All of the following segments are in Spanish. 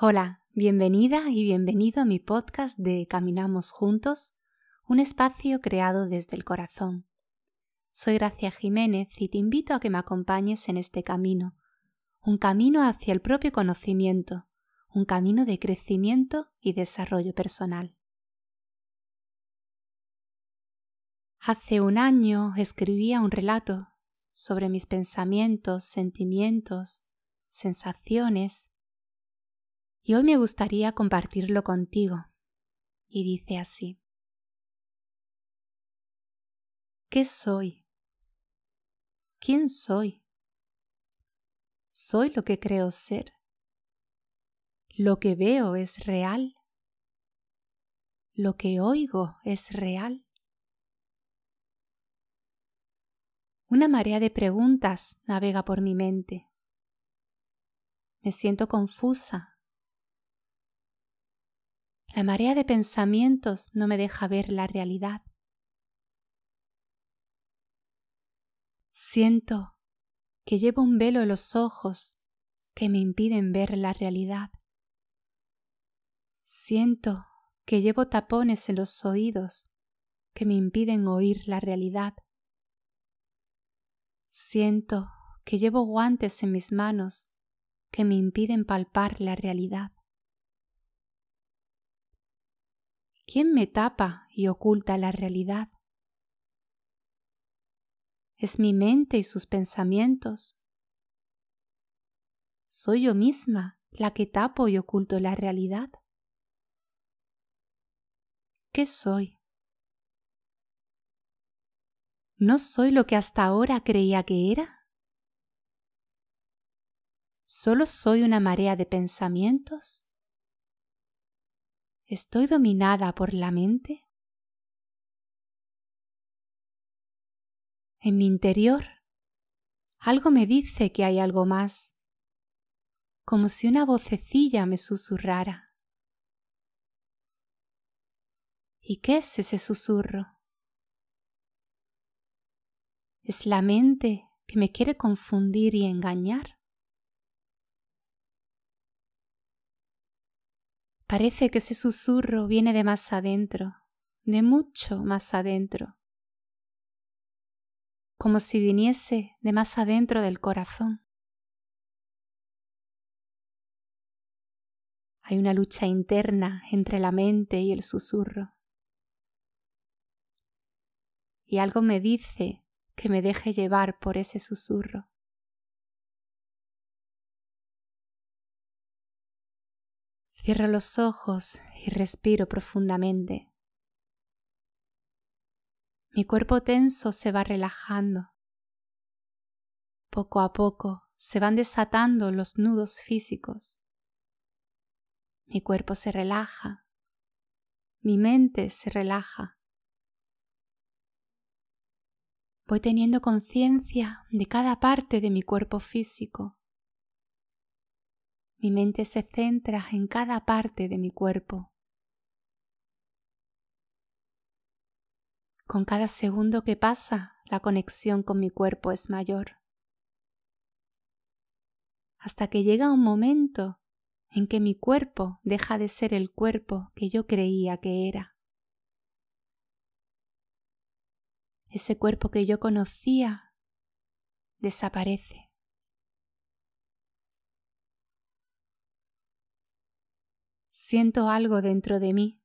Hola, bienvenida y bienvenido a mi podcast de Caminamos Juntos, un espacio creado desde el corazón. Soy Gracia Jiménez y te invito a que me acompañes en este camino, un camino hacia el propio conocimiento, un camino de crecimiento y desarrollo personal. Hace un año escribía un relato sobre mis pensamientos, sentimientos, sensaciones, y hoy me gustaría compartirlo contigo. Y dice así. ¿Qué soy? ¿Quién soy? ¿Soy lo que creo ser? ¿Lo que veo es real? ¿Lo que oigo es real? Una marea de preguntas navega por mi mente. Me siento confusa. La marea de pensamientos no me deja ver la realidad. Siento que llevo un velo en los ojos que me impiden ver la realidad. Siento que llevo tapones en los oídos que me impiden oír la realidad. Siento que llevo guantes en mis manos que me impiden palpar la realidad. ¿Quién me tapa y oculta la realidad? ¿Es mi mente y sus pensamientos? ¿Soy yo misma la que tapo y oculto la realidad? ¿Qué soy? ¿No soy lo que hasta ahora creía que era? ¿Solo soy una marea de pensamientos? ¿Estoy dominada por la mente? En mi interior, algo me dice que hay algo más, como si una vocecilla me susurrara. ¿Y qué es ese susurro? ¿Es la mente que me quiere confundir y engañar? Parece que ese susurro viene de más adentro, de mucho más adentro, como si viniese de más adentro del corazón. Hay una lucha interna entre la mente y el susurro. Y algo me dice que me deje llevar por ese susurro. Cierro los ojos y respiro profundamente. Mi cuerpo tenso se va relajando. Poco a poco se van desatando los nudos físicos. Mi cuerpo se relaja. Mi mente se relaja. Voy teniendo conciencia de cada parte de mi cuerpo físico. Mi mente se centra en cada parte de mi cuerpo. Con cada segundo que pasa, la conexión con mi cuerpo es mayor. Hasta que llega un momento en que mi cuerpo deja de ser el cuerpo que yo creía que era. ese cuerpo que yo conocía desaparece. Siento algo dentro de mí.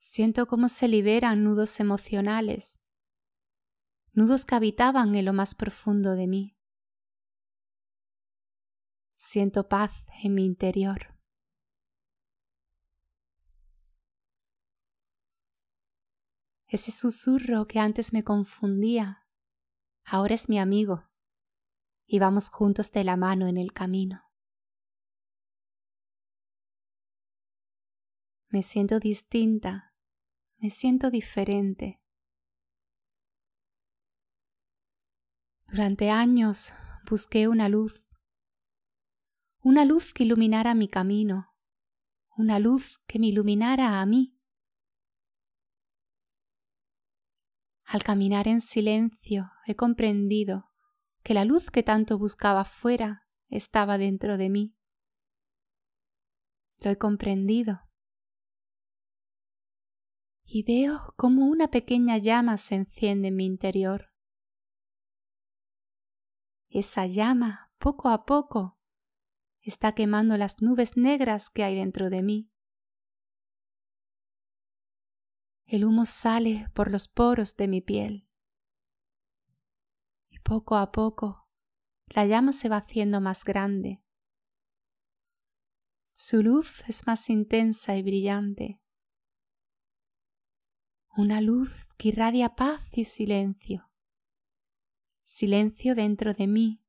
Siento cómo se liberan nudos emocionales, nudos que habitaban en lo más profundo de mí. Siento paz en mi interior. Ese susurro que antes me confundía, ahora es mi amigo y vamos juntos de la mano en el camino. Me siento distinta, me siento diferente. Durante años busqué una luz, una luz que iluminara mi camino, una luz que me iluminara a mí. Al caminar en silencio he comprendido que la luz que tanto buscaba fuera estaba dentro de mí Lo he comprendido. Y veo como una pequeña llama se enciende en mi interior. Esa llama, poco a poco, está quemando las nubes negras que hay dentro de mí. El humo sale por los poros de mi piel. Y poco a poco la llama se va haciendo más grande. Su luz es más intensa y brillante. Una luz que irradia paz y silencio. Silencio dentro de mí.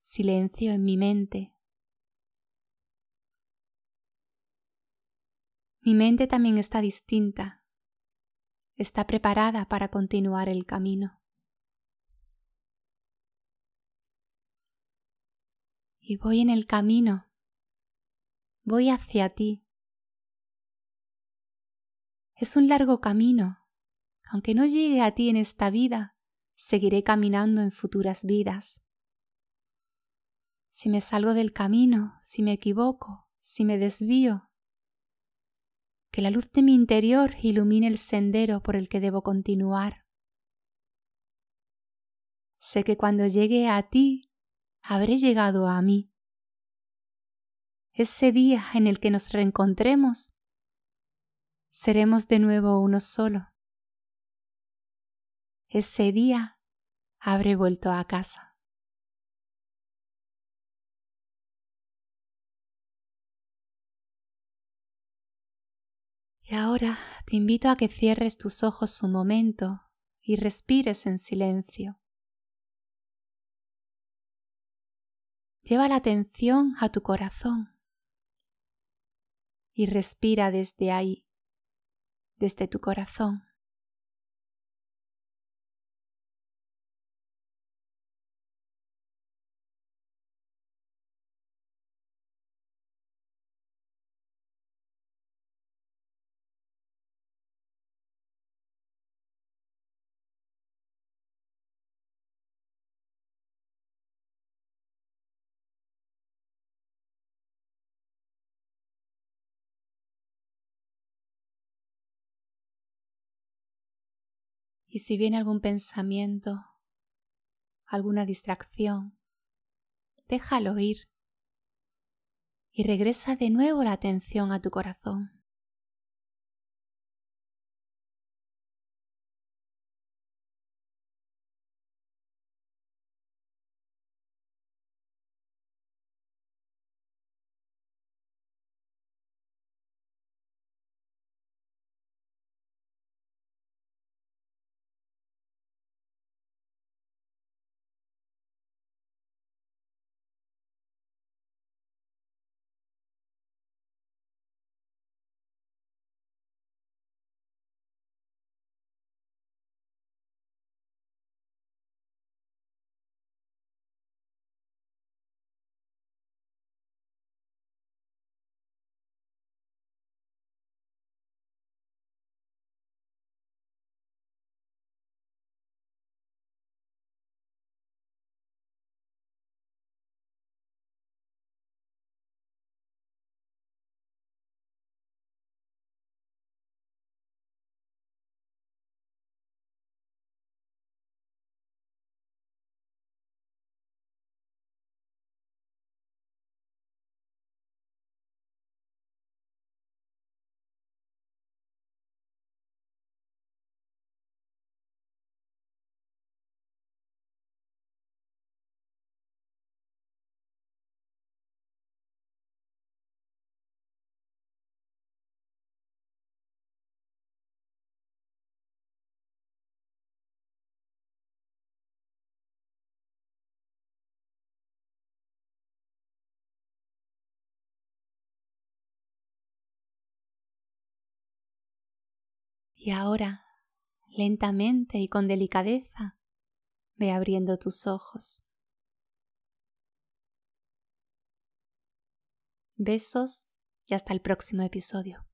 Silencio en mi mente. Mi mente también está distinta. Está preparada para continuar el camino. Y voy en el camino. Voy hacia ti. Es un largo camino. Aunque no llegue a ti en esta vida, seguiré caminando en futuras vidas. Si me salgo del camino, si me equivoco, si me desvío, que la luz de mi interior ilumine el sendero por el que debo continuar. Sé que cuando llegue a ti, habré llegado a mí. Ese día en el que nos reencontremos, seremos de nuevo uno solo. Ese día habré vuelto a casa. Y ahora te invito a que cierres tus ojos un momento y respires en silencio. Lleva la atención a tu corazón y respira desde ahí, desde tu corazón. Y si viene algún pensamiento, alguna distracción, déjalo ir y regresa de nuevo la atención a tu corazón. Y ahora, lentamente y con delicadeza, ve abriendo tus ojos. Besos y hasta el próximo episodio.